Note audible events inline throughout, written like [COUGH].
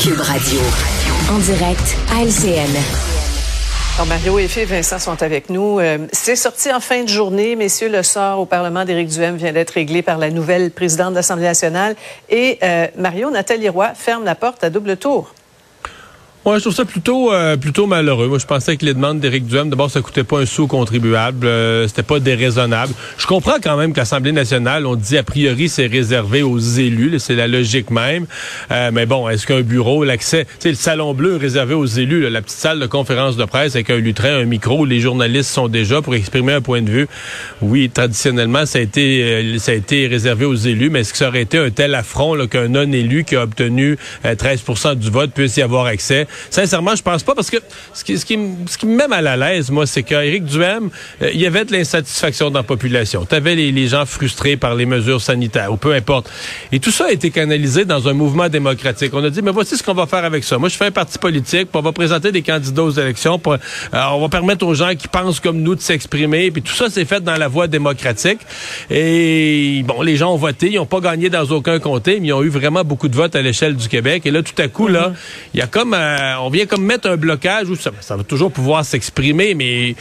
Cube Radio. En direct à LCN. Alors Mario et Vincent sont avec nous. Euh, c'est sorti en fin de journée, messieurs, le sort au Parlement d'Éric Duhem vient d'être réglé par la nouvelle présidente de l'Assemblée nationale. Et euh, Mario, Nathalie Roy ferme la porte à double tour. Moi, je trouve ça plutôt euh, plutôt malheureux. Moi, je pensais que les demandes d'Éric Duhem, d'abord, ça coûtait pas un sou contribuable, euh, c'était pas déraisonnable. Je comprends quand même que l'Assemblée nationale, on dit a priori, c'est réservé aux élus, c'est la logique même. Euh, mais bon, est-ce qu'un bureau, l'accès, le salon bleu réservé aux élus, la petite salle de conférence de presse avec un lutrin, un micro, où les journalistes sont déjà pour exprimer un point de vue. Oui, traditionnellement, ça a été ça a été réservé aux élus, mais est-ce que ça aurait été un tel affront qu'un non-élu qui a obtenu 13% du vote puisse y avoir accès? Sincèrement, je pense pas parce que ce qui, ce qui, ce qui me met mal à l'aise, moi, c'est qu'Éric Duhem, euh, il y avait de l'insatisfaction dans la population. Tu avais les, les, gens frustrés par les mesures sanitaires ou peu importe. Et tout ça a été canalisé dans un mouvement démocratique. On a dit, mais voici ce qu'on va faire avec ça. Moi, je fais un parti politique, puis on va présenter des candidats aux élections, euh, on va permettre aux gens qui pensent comme nous de s'exprimer, puis tout ça s'est fait dans la voie démocratique. Et bon, les gens ont voté, ils n'ont pas gagné dans aucun comté, mais ils ont eu vraiment beaucoup de votes à l'échelle du Québec. Et là, tout à coup, là, il y a comme... Euh, euh, on vient comme mettre un blocage où ça, va toujours pouvoir s'exprimer, mais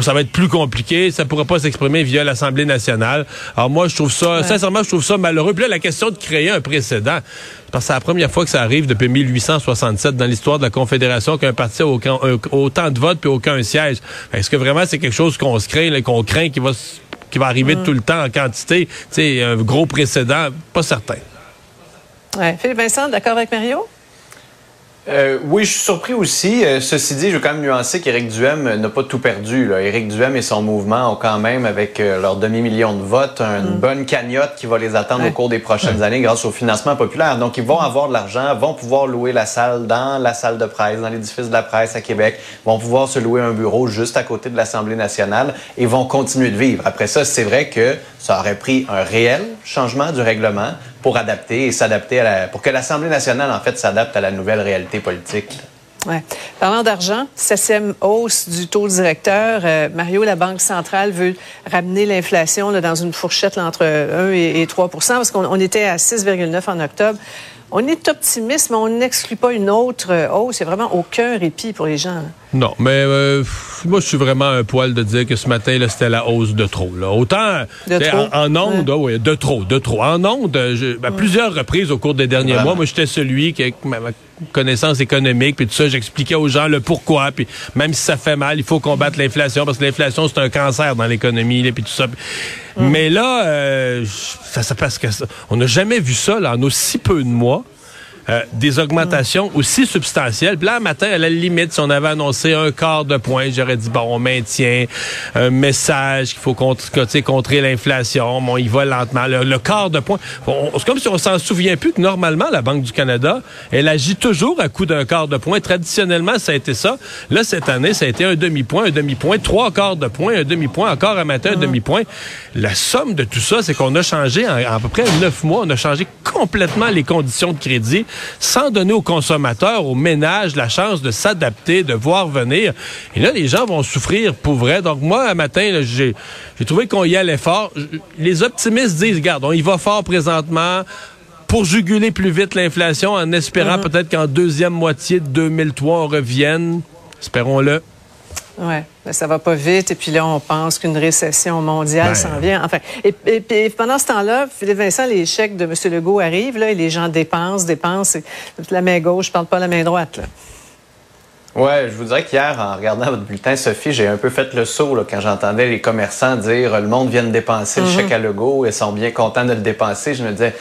ça va être plus compliqué. Ça pourra pas s'exprimer via l'Assemblée nationale. Alors moi, je trouve ça, sincèrement, je trouve ça malheureux. Puis là, la question de créer un précédent, parce que c'est la première fois que ça arrive depuis 1867 dans l'histoire de la Confédération qu'un parti a autant, de votes puis aucun siège. Est-ce que vraiment c'est quelque chose qu'on se craint, qu'on craint qui va qui va arriver tout le temps en quantité? C'est un gros précédent, pas certain. Ouais. Philippe Vincent, d'accord avec Mario? Euh, oui, je suis surpris aussi. Euh, ceci dit, je veux quand même nuancer qu'Éric Duhem n'a pas tout perdu. Là. Éric Duhem et son mouvement ont quand même, avec euh, leur demi-million de votes, une mm. bonne cagnotte qui va les attendre au cours des prochaines [LAUGHS] années grâce au financement populaire. Donc, ils vont avoir de l'argent, vont pouvoir louer la salle dans la salle de presse, dans l'édifice de la presse à Québec, vont pouvoir se louer un bureau juste à côté de l'Assemblée nationale et vont continuer de vivre. Après ça, c'est vrai que ça aurait pris un réel changement du règlement pour adapter et s'adapter à pour que l'Assemblée nationale, en fait, s'adapte à la nouvelle réalité politique. Ouais. Parlant d'argent, septième hausse du taux directeur. Euh, Mario, la Banque centrale veut ramener l'inflation dans une fourchette entre 1 et, 3 parce qu'on était à 6,9 en octobre. On est optimiste, mais on n'exclut pas une autre euh, hausse. Il n'y a vraiment aucun répit pour les gens. Non, mais euh, moi, je suis vraiment un poil de dire que ce matin, c'était la hausse de trop. Là. Autant En, ondes, oui, de trop, de trop. En ondes, à plusieurs reprises au cours des derniers mois, moi, j'étais celui qui, avec ma, connaissance économique, puis tout ça, j'expliquais aux gens le pourquoi, puis même si ça fait mal, il faut combattre l'inflation, parce que l'inflation, c'est un cancer dans l'économie, puis tout ça. Mais là, euh, ça, ça parce que on n'a jamais vu ça là, en aussi peu de mois. Euh, des augmentations aussi substantielles. Puis là, matin, à la limite, si on avait annoncé un quart de point, j'aurais dit, bon, on maintient un message qu'il faut contrer, contrer l'inflation. Bon, il va lentement. Le, quart de point, c'est comme si on s'en souvient plus que normalement, la Banque du Canada, elle agit toujours à coup d'un quart de point. Traditionnellement, ça a été ça. Là, cette année, ça a été un demi-point, un demi-point, trois quarts de point, un demi-point, encore un matin, un ah. demi-point. La somme de tout ça, c'est qu'on a changé en, en à peu près neuf mois, on a changé complètement les conditions de crédit sans donner aux consommateurs, aux ménages, la chance de s'adapter, de voir venir. Et là, les gens vont souffrir pour vrai. Donc moi, un matin, j'ai trouvé qu'on y allait fort. Les optimistes disent, regarde, on y va fort présentement pour juguler plus vite l'inflation en espérant uh-huh. peut-être qu'en deuxième moitié de 2003, on revienne. Espérons-le. Oui, ben, ça va pas vite. Et puis là, on pense qu'une récession mondiale ben. s'en vient. Enfin, et, pendant ce temps-là, Philippe Vincent, les chèques de M. Legault arrivent, là, et les gens dépensent, dépensent. La main gauche, je parle pas la main droite. Là. Ouais, je vous dirais qu'hier, en regardant votre bulletin, Sophie, j'ai un peu fait le saut là, quand j'entendais les commerçants dire le monde vient de dépenser le mm-hmm. chèque à Legault et sont bien contents de le dépenser. Je me disais,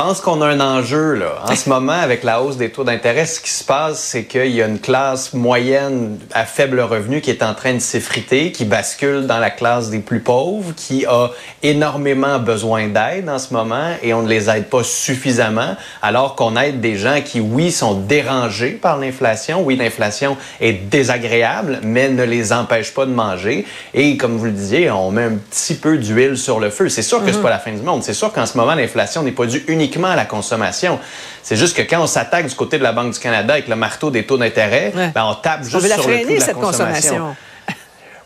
pense qu'on a un enjeu là. En ce moment, avec la hausse des taux d'intérêt, ce qui se passe, c'est qu'il y a une classe moyenne à faible revenu qui est en train de s'effriter, qui bascule dans la classe des plus pauvres, qui a énormément besoin d'aide en ce moment et on ne les aide pas suffisamment, alors qu'on aide des gens qui, oui, sont dérangés par l'inflation. Oui, l'inflation est désagréable, mais ne les empêche pas de manger. Et comme vous le disiez, on met un petit peu d'huile sur le feu. C'est sûr que c'est mhm. pas la fin du monde. C'est sûr qu'en ce moment, l'inflation n'est pas due uniquement uniquement à la consommation. C'est juste que quand on s'attaque du côté de la Banque du Canada avec le marteau des taux d'intérêt, ben, on tape juste sur le prix de la consommation.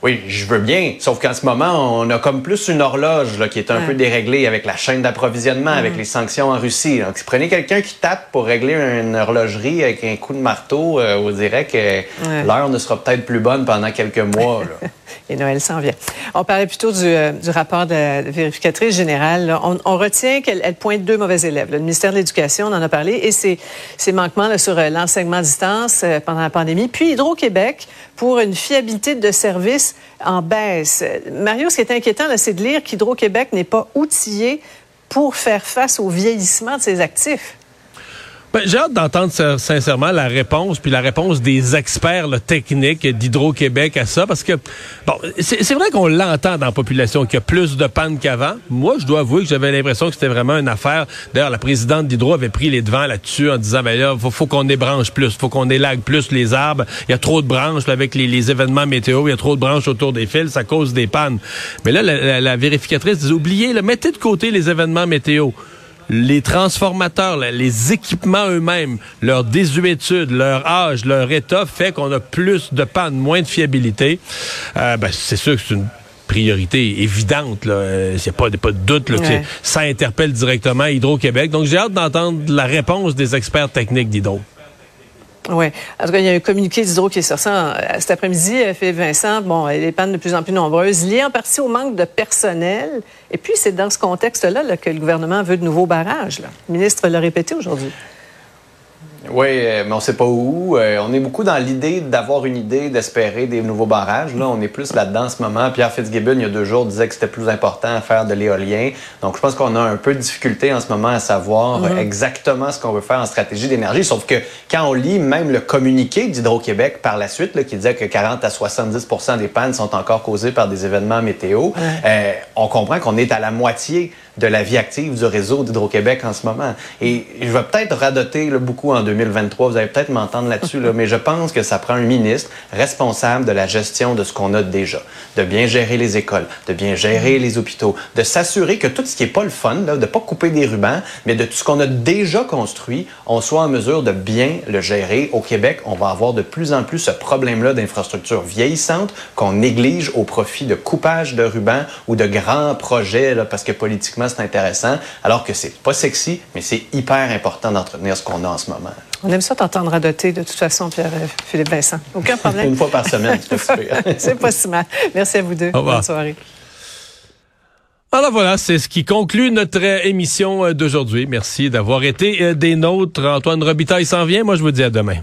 Oui, je veux bien. Sauf qu'en ce moment, on a comme plus une horloge là, qui est un peu déréglée avec la chaîne d'approvisionnement, avec les sanctions en Russie. Donc, si prenez quelqu'un qui tape pour régler une horlogerie avec un coup de marteau, euh, on dirait que l'heure ne sera peut-être plus bonne pendant quelques mois. [LAUGHS] Et Noël s'en vient. On parlait plutôt du, euh, du rapport de la vérificatrice générale. On, on, retient qu'elle pointe deux mauvais élèves. Le ministère de l'Éducation, on en a parlé, et ses, ses manquements là, sur euh, l'enseignement à distance pendant la pandémie. Puis Hydro-Québec pour une fiabilité de service en baisse. Mario, ce qui est inquiétant, c'est de lire qu'Hydro-Québec n'est pas outillé pour faire face au vieillissement de ses actifs. Ben, j'ai hâte d'entendre sincèrement la réponse, puis la réponse des experts techniques d'Hydro-Québec à ça, parce que, bon, c'est vrai qu'on l'entend dans la population, qu'il y a plus de panne qu'avant. Moi, je dois avouer que j'avais l'impression que c'était vraiment une affaire. D'ailleurs, la présidente d'Hydro avait pris les devants là-dessus en disant, ben là, faut, faut qu'on ébranche plus, faut qu'on élague plus les arbres. Il y a trop de branches avec les, événements météo, il y a trop de branches autour des fils, ça cause des pannes. Mais là, la, vérificatrice dit, oubliez, mettez de côté les événements météo les transformateurs, les équipements eux-mêmes, leur désuétude, leur âge, leur état fait qu'on a plus de panne, moins de fiabilité. Euh, ben, c'est sûr que c'est une priorité évidente. Il n'y euh, a pas, pas de doute que ça interpelle directement Hydro-Québec. Donc, j'ai hâte d'entendre la réponse des experts techniques d'Hydro. Oui. En tout cas, il y a un communiqué d'Hydro qui est sorti cet après-midi. Philippe Vincent, bon, les pannes de plus en plus nombreuses, liées en partie au manque de personnel. Et puis, c'est dans ce contexte-là que le gouvernement veut de nouveaux barrages. Le ministre l'a répété aujourd'hui. Oui, euh, mais on sait pas où. Euh, on est beaucoup dans l'idée d'avoir une idée, d'espérer des nouveaux barrages. Là, on est plus là-dedans en ce moment. Pierre Fitzgibbon, il y a deux jours, disait que c'était plus important à faire de l'éolien. Donc, je pense qu'on a un peu de difficulté en ce moment à savoir mhm. exactement ce qu'on veut faire en stratégie d'énergie. Sauf que quand on lit même le communiqué d'Hydro-Québec par la suite, qui disait que 40 à 70% des pannes sont encore causées par des événements météo, euh, on comprend qu'on est à la moitié de la vie active du réseau d'Hydro-Québec en ce moment. Et je vais peut-être radoter beaucoup en 2023, vous allez peut-être m'entendre là-dessus, [LAUGHS] mais je pense que ça prend un ministre responsable de la gestion de ce qu'on a déjà, de bien gérer les écoles, de bien gérer les hôpitaux, de s'assurer que tout ce qui est pas le fun, là, de pas couper des rubans, mais de tout ce qu'on a déjà construit, on soit en mesure de bien le gérer. Au Québec, on va avoir de plus en plus ce problème-là d'infrastructures vieillissantes qu'on néglige au profit de coupage de rubans ou de grands projets, là, parce que politiquement, c'est intéressant, alors que c'est pas sexy, mais c'est hyper important d'entretenir ce qu'on a en ce moment. On aime ça t'entendre radoter de toute façon, Pierre-Philippe Vincent. Aucun problème. [LAUGHS] Une fois par semaine, c'est pas [LAUGHS] C'est pas si mal. Merci à vous deux. Bonne soirée. Alors voilà, c'est ce qui conclut notre émission d'aujourd'hui. Merci d'avoir été euh, des nôtres. Antoine Robitaille s'en vient. Moi, je vous dis à demain.